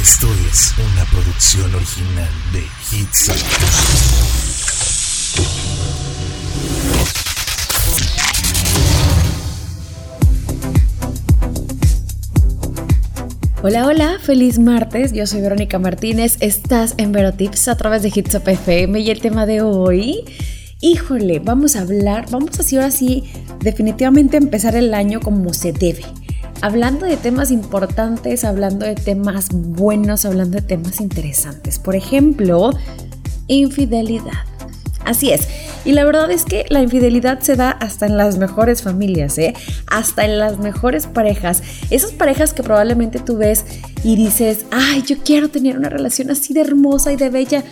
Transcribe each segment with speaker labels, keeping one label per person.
Speaker 1: Esto es una producción original de Hits.
Speaker 2: Hola, hola, feliz martes. Yo soy Verónica Martínez. Estás en Verotips a través de Hits FM y el tema de hoy. Híjole, vamos a hablar, vamos así ahora sí, definitivamente empezar el año como se debe. Hablando de temas importantes, hablando de temas buenos, hablando de temas interesantes. Por ejemplo, infidelidad. Así es. Y la verdad es que la infidelidad se da hasta en las mejores familias, ¿eh? Hasta en las mejores parejas. Esas parejas que probablemente tú ves y dices, ay, yo quiero tener una relación así de hermosa y de bella.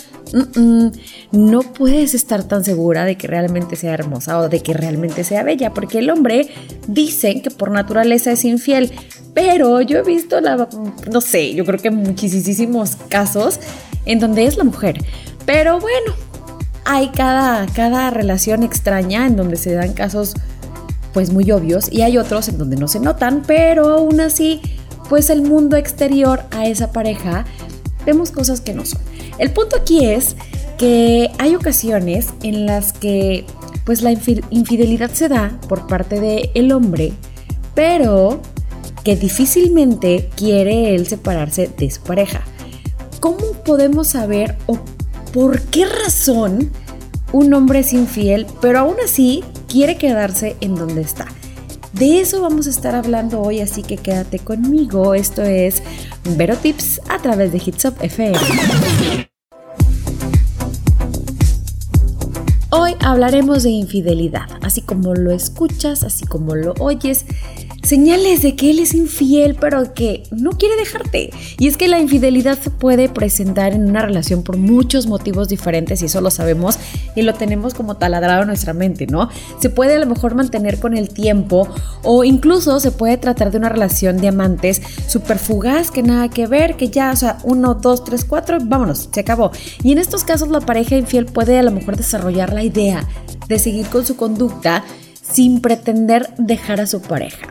Speaker 2: no puedes estar tan segura de que realmente sea hermosa o de que realmente sea bella, porque el hombre dicen que por naturaleza es infiel. Pero yo he visto, la, no sé, yo creo que muchísimos casos en donde es la mujer. Pero bueno, hay cada, cada relación extraña en donde se dan casos pues muy obvios y hay otros en donde no se notan, pero aún así pues el mundo exterior a esa pareja vemos cosas que no son. El punto aquí es que hay ocasiones en las que pues la infidelidad se da por parte del el hombre, pero que difícilmente quiere él separarse de su pareja. ¿Cómo podemos saber o por qué razón un hombre es infiel, pero aún así quiere quedarse en donde está. De eso vamos a estar hablando hoy, así que quédate conmigo. Esto es Vero Tips a través de Hits FM. Hoy hablaremos de infidelidad, así como lo escuchas, así como lo oyes señales de que él es infiel, pero que no quiere dejarte. Y es que la infidelidad se puede presentar en una relación por muchos motivos diferentes y eso lo sabemos y lo tenemos como taladrado en nuestra mente, ¿no? Se puede a lo mejor mantener con el tiempo o incluso se puede tratar de una relación de amantes súper fugaz, que nada que ver, que ya, o sea, uno, dos, tres, cuatro, vámonos, se acabó. Y en estos casos la pareja infiel puede a lo mejor desarrollar la idea de seguir con su conducta sin pretender dejar a su pareja.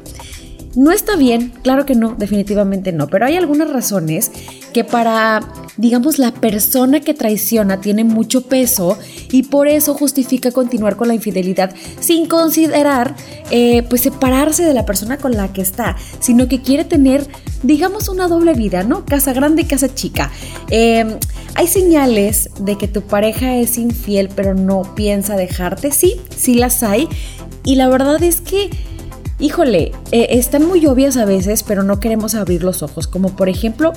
Speaker 2: No está bien, claro que no, definitivamente no, pero hay algunas razones que para, digamos, la persona que traiciona tiene mucho peso y por eso justifica continuar con la infidelidad sin considerar, eh, pues, separarse de la persona con la que está, sino que quiere tener, digamos, una doble vida, ¿no? Casa grande y casa chica. Em, hay señales de que tu pareja es infiel pero no piensa dejarte, sí, sí las hay. Y la verdad es que híjole, eh, están muy obvias a veces, pero no queremos abrir los ojos, como por ejemplo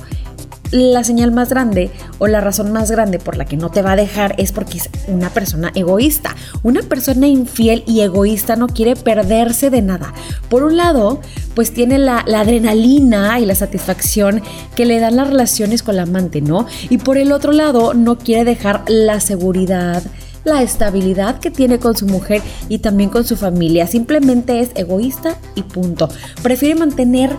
Speaker 2: la señal más grande o la razón más grande por la que no te va a dejar es porque es una persona egoísta. Una persona infiel y egoísta no quiere perderse de nada. Por un lado, pues tiene la, la, adrenalina y la satisfacción que le dan las relaciones con la amante, ¿no? Y por el otro lado, no quiere dejar la seguridad la estabilidad que tiene con su mujer y también con su familia. Simplemente es egoísta y punto. Prefiere mantener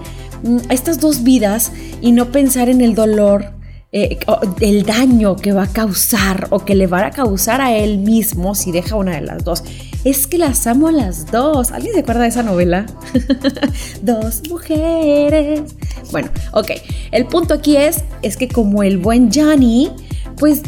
Speaker 2: mm, estas dos vidas y no pensar en el dolor. Eh, el daño que va a causar o que le va a causar a él mismo si deja una de las dos. Es que las amo a las dos. ¿Alguien se acuerda de esa novela? dos mujeres. Bueno, ok. El punto aquí es, es que como el buen Johnny, pues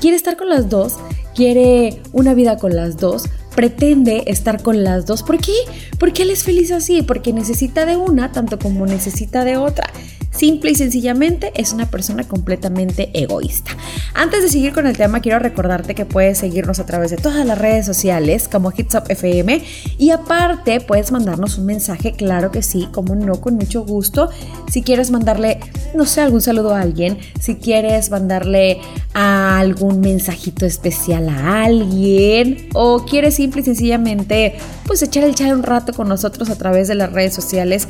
Speaker 2: quiere estar con las dos quiere una vida con las dos, pretende estar con las dos. ¿Por qué? Porque él es feliz así, porque necesita de una tanto como necesita de otra. Simple y sencillamente es una persona completamente egoísta. Antes de seguir con el tema, quiero recordarte que puedes seguirnos a través de todas las redes sociales como HitsUp FM y aparte puedes mandarnos un mensaje, claro que sí, como no, con mucho gusto. Si quieres mandarle, no sé, algún saludo a alguien, si quieres mandarle algún mensajito especial a alguien o quieres simple y sencillamente pues echar el chat un rato con nosotros a través de las redes sociales,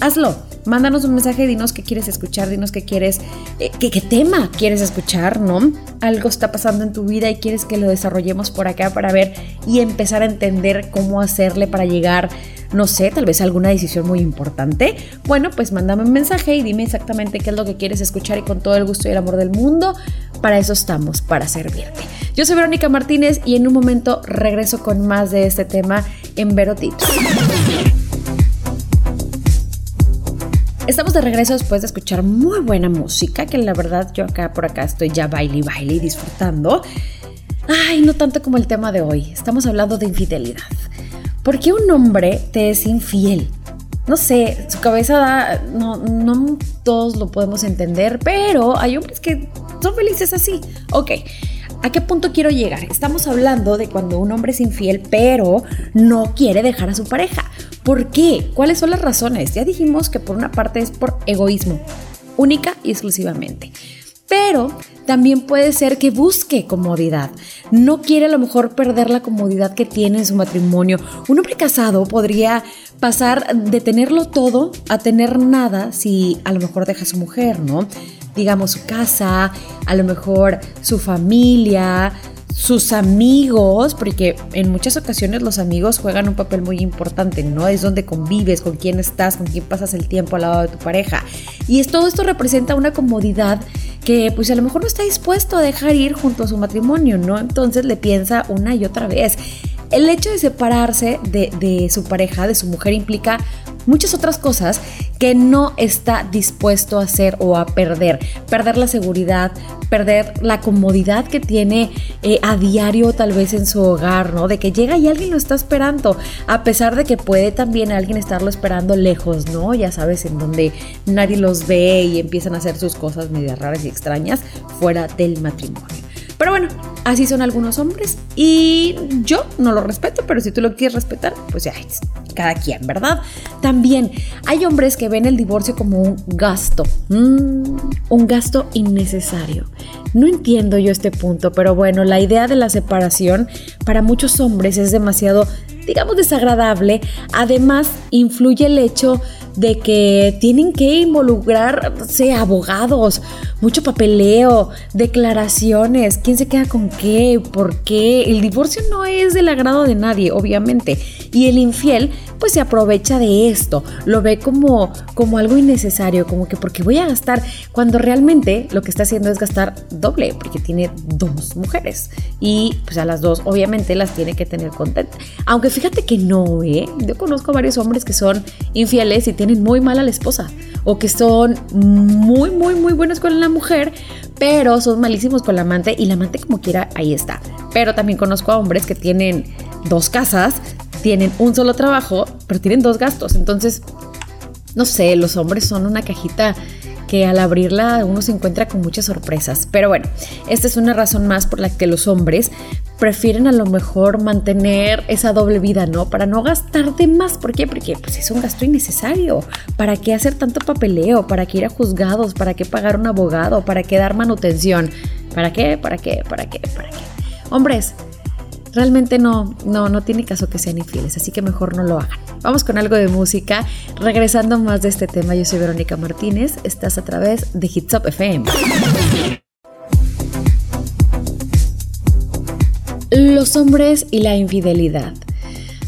Speaker 2: hazlo. Mándanos un mensaje dinos qué quieres escuchar, dinos qué quieres, eh, qué, qué tema quieres escuchar, ¿no? Algo está pasando en tu vida y quieres que lo desarrollemos por acá para ver y empezar a entender cómo hacerle para llegar, no sé, tal vez a alguna decisión muy importante. Bueno, pues mándame un mensaje y dime exactamente qué es lo que quieres escuchar y con todo el gusto y el amor del mundo, para eso estamos, para servirte. Yo soy Verónica Martínez y en un momento regreso con más de este tema en Verotito. Estamos de regreso después de escuchar muy buena música, que la verdad yo acá por acá estoy ya baile y baile y disfrutando. Ay, no tanto como el tema de hoy. Estamos hablando de infidelidad. ¿Por qué un hombre te es infiel? No sé, su cabeza da, no, no todos lo podemos entender, pero hay hombres que son felices así. Ok, ¿a qué punto quiero llegar? Estamos hablando de cuando un hombre es infiel, pero no quiere dejar a su pareja. ¿Por qué? ¿Cuáles son las razones? Ya dijimos que por una parte es por egoísmo, única y exclusivamente. Pero también puede ser que busque comodidad. No quiere a lo mejor perder la comodidad que tiene en su matrimonio. Un hombre casado podría pasar de tenerlo todo a tener nada si a lo mejor deja a su mujer, ¿no? Digamos su casa, a lo mejor su familia, sus amigos, porque en muchas ocasiones los amigos juegan un papel muy importante, ¿no? Es donde convives, con quién estás, con quién pasas el tiempo al lado de tu pareja. Y es, todo esto representa una comodidad que pues a lo mejor no está dispuesto a dejar ir junto a su matrimonio, ¿no? Entonces le piensa una y otra vez. El hecho de separarse de, de su pareja, de su mujer, implica muchas otras cosas que no está dispuesto a hacer o a perder. Perder la seguridad, perder la comodidad que tiene eh, a diario tal vez en su hogar, ¿no? De que llega y alguien lo está esperando, a pesar de que puede también alguien estarlo esperando lejos, ¿no? Ya sabes, en donde nadie los ve y empiezan a hacer sus cosas medio raras y extrañas fuera del matrimonio. Pero bueno, así son algunos hombres y yo no lo respeto, pero si tú lo quieres respetar, pues ya cada quien, ¿verdad? También hay hombres que ven el divorcio como un gasto, mm, un gasto innecesario. No entiendo yo este punto, pero bueno, la idea de la separación para muchos hombres es demasiado, digamos, desagradable. Además, influye el hecho de que tienen que involucrarse abogados, mucho papeleo, declaraciones, quién se queda con qué, por qué. El divorcio no es del agrado de nadie, obviamente. Y el infiel pues se aprovecha de esto, lo ve como, como algo innecesario, como que porque voy a gastar, cuando realmente lo que está haciendo es gastar doble, porque tiene dos mujeres y pues a las dos obviamente las tiene que tener contentas. Aunque fíjate que no, ¿eh? Yo conozco varios hombres que son infieles y tienen muy mal a la esposa o que son muy, muy, muy buenos con la mujer, pero son malísimos con la amante y la amante como quiera ahí está. Pero también conozco a hombres que tienen dos casas, tienen un solo trabajo, pero tienen dos gastos. Entonces, no sé, los hombres son una cajita que al abrirla uno se encuentra con muchas sorpresas. Pero bueno, esta es una razón más por la que los hombres prefieren a lo mejor mantener esa doble vida, ¿no? Para no gastar de más. ¿Por qué? Porque pues, es un gasto innecesario. ¿Para qué hacer tanto papeleo? ¿Para qué ir a juzgados? ¿Para qué pagar un abogado? ¿Para qué dar manutención? ¿Para qué? ¿Para qué? ¿Para qué? ¿Para qué? Hombres, realmente no, no, no tiene caso que sean infieles, así que mejor no lo hagan. Vamos con algo de música. Regresando más de este tema, yo soy Verónica Martínez, estás a través de Hits Up FM. Los hombres y la infidelidad.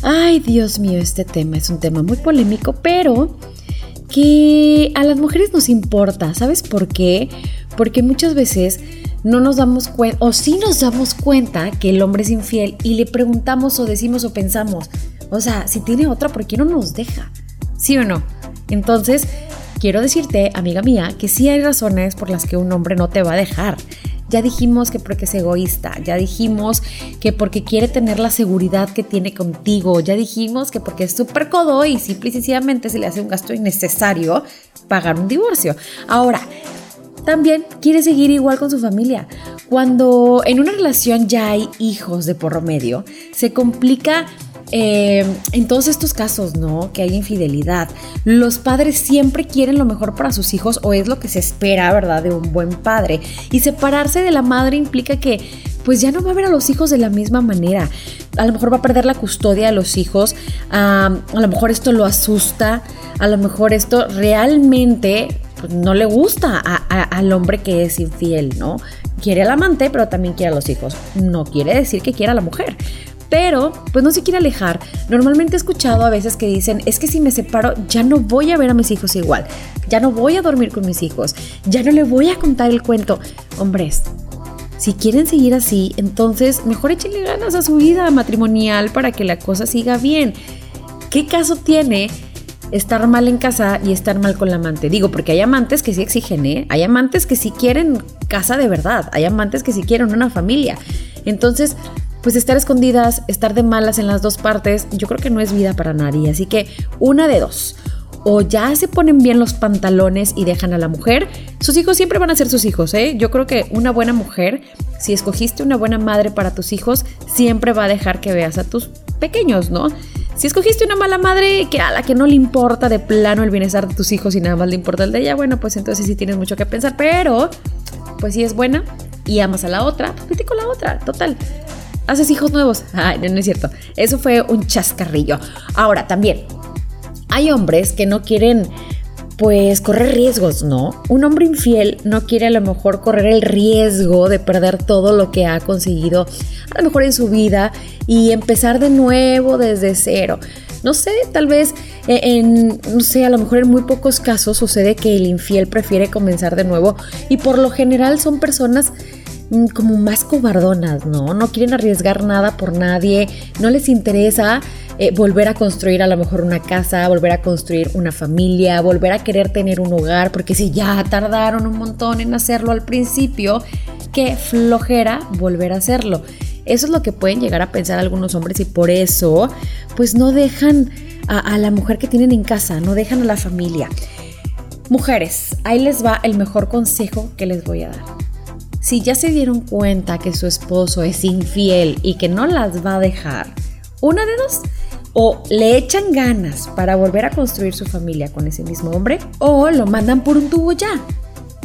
Speaker 2: Ay, Dios mío, este tema es un tema muy polémico, pero que a las mujeres nos importa. ¿Sabes por qué? Porque muchas veces no nos damos cuenta, o sí nos damos cuenta que el hombre es infiel y le preguntamos o decimos o pensamos, o sea, si tiene otra, ¿por qué no nos deja? ¿Sí o no? Entonces, quiero decirte, amiga mía, que sí hay razones por las que un hombre no te va a dejar. Ya dijimos que porque es egoísta, ya dijimos que porque quiere tener la seguridad que tiene contigo, ya dijimos que porque es súper codo y simple y sencillamente se le hace un gasto innecesario pagar un divorcio. Ahora, también quiere seguir igual con su familia. Cuando en una relación ya hay hijos de por medio, se complica eh, en todos estos casos, ¿no? Que hay infidelidad. Los padres siempre quieren lo mejor para sus hijos o es lo que se espera, ¿verdad? De un buen padre. Y separarse de la madre implica que pues ya no va a ver a los hijos de la misma manera. A lo mejor va a perder la custodia de los hijos, a lo mejor esto lo asusta, a lo mejor esto realmente pues, no le gusta al hombre que es infiel, ¿no? Quiere al amante, pero también quiere a los hijos. No quiere decir que quiera a la mujer. Pero, pues no se quiere alejar. Normalmente he escuchado a veces que dicen, es que si me separo, ya no voy a ver a mis hijos igual. Ya no voy a dormir con mis hijos. Ya no le voy a contar el cuento. Hombres, si quieren seguir así, entonces mejor échenle ganas a su vida matrimonial para que la cosa siga bien. ¿Qué caso tiene estar mal en casa y estar mal con la amante. Digo, porque hay amantes que sí exigen, ¿eh? Hay amantes que sí quieren casa de verdad, hay amantes que sí quieren una familia. Entonces, pues estar escondidas, estar de malas en las dos partes, yo creo que no es vida para nadie. Así que una de dos. O ya se ponen bien los pantalones y dejan a la mujer. Sus hijos siempre van a ser sus hijos, ¿eh? Yo creo que una buena mujer, si escogiste una buena madre para tus hijos, siempre va a dejar que veas a tus pequeños, ¿no? Si escogiste una mala madre que a la que no le importa de plano el bienestar de tus hijos y nada más le importa el de ella, bueno, pues entonces sí tienes mucho que pensar, pero pues si es buena y amas a la otra, pues con la otra, total. Haces hijos nuevos. Ay, no, no es cierto. Eso fue un chascarrillo. Ahora, también, hay hombres que no quieren pues correr riesgos, ¿no? Un hombre infiel no quiere a lo mejor correr el riesgo de perder todo lo que ha conseguido a lo mejor en su vida y empezar de nuevo desde cero. No sé, tal vez eh, en, no sé, a lo mejor en muy pocos casos sucede que el infiel prefiere comenzar de nuevo y por lo general son personas como más cobardonas, ¿no? No quieren arriesgar nada por nadie, no les interesa eh, volver a construir a lo mejor una casa, volver a construir una familia, volver a querer tener un hogar, porque si ya tardaron un montón en hacerlo al principio, qué flojera volver a hacerlo. Eso es lo que pueden llegar a pensar algunos hombres y por eso pues no dejan a la mujer que tienen en casa, no dejan a la familia. Mujeres, ahí les va el mejor consejo que les voy a dar. Si ya se dieron cuenta que su esposo es infiel y que no las va a dejar, una de dos, o le echan ganas para volver a construir su familia con ese mismo hombre, o lo mandan por un tubo ya.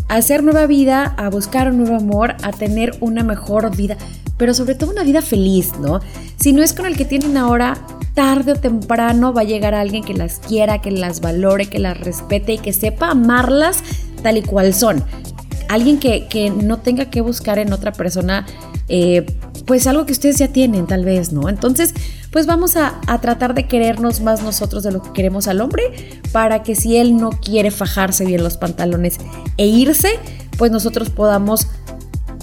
Speaker 2: A hacer nueva vida, a buscar un nuevo amor, a tener una mejor vida, pero sobre todo una vida feliz, ¿no? Si no es con el que tienen ahora, tarde o temprano va a llegar alguien que las quiera, que las valore, que las respete y que sepa amarlas tal y cual son. Alguien que, que no tenga que buscar en otra persona eh, pues algo que ustedes ya tienen tal vez, ¿no? Entonces, pues vamos a, a, tratar de querernos más nosotros de lo que queremos al hombre para que si él no quiere fajarse bien los pantalones e irse, pues nosotros podamos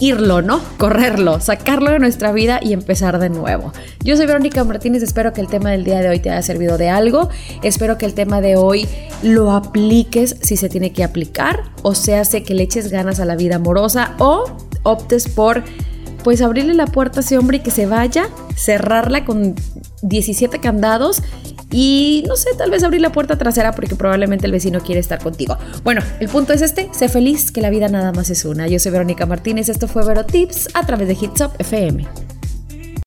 Speaker 2: irlo, ¿no? Correrlo, sacarlo de nuestra vida y empezar de nuevo. Yo soy Verónica Martínez, espero que el tema del día de hoy te haya servido de algo, espero que el tema de hoy lo apliques si se tiene que aplicar, o sea, sé que le eches ganas a la vida amorosa o optes por pues abrirle la puerta a ese hombre y que se vaya, cerrarla con 17 candados y no sé, tal vez abrir la puerta trasera porque probablemente el vecino quiere estar contigo. Bueno, el punto es este, sé feliz, que la vida nada más es una. Yo soy Verónica Martínez, esto fue Vero Tips a través de Hits Up FM.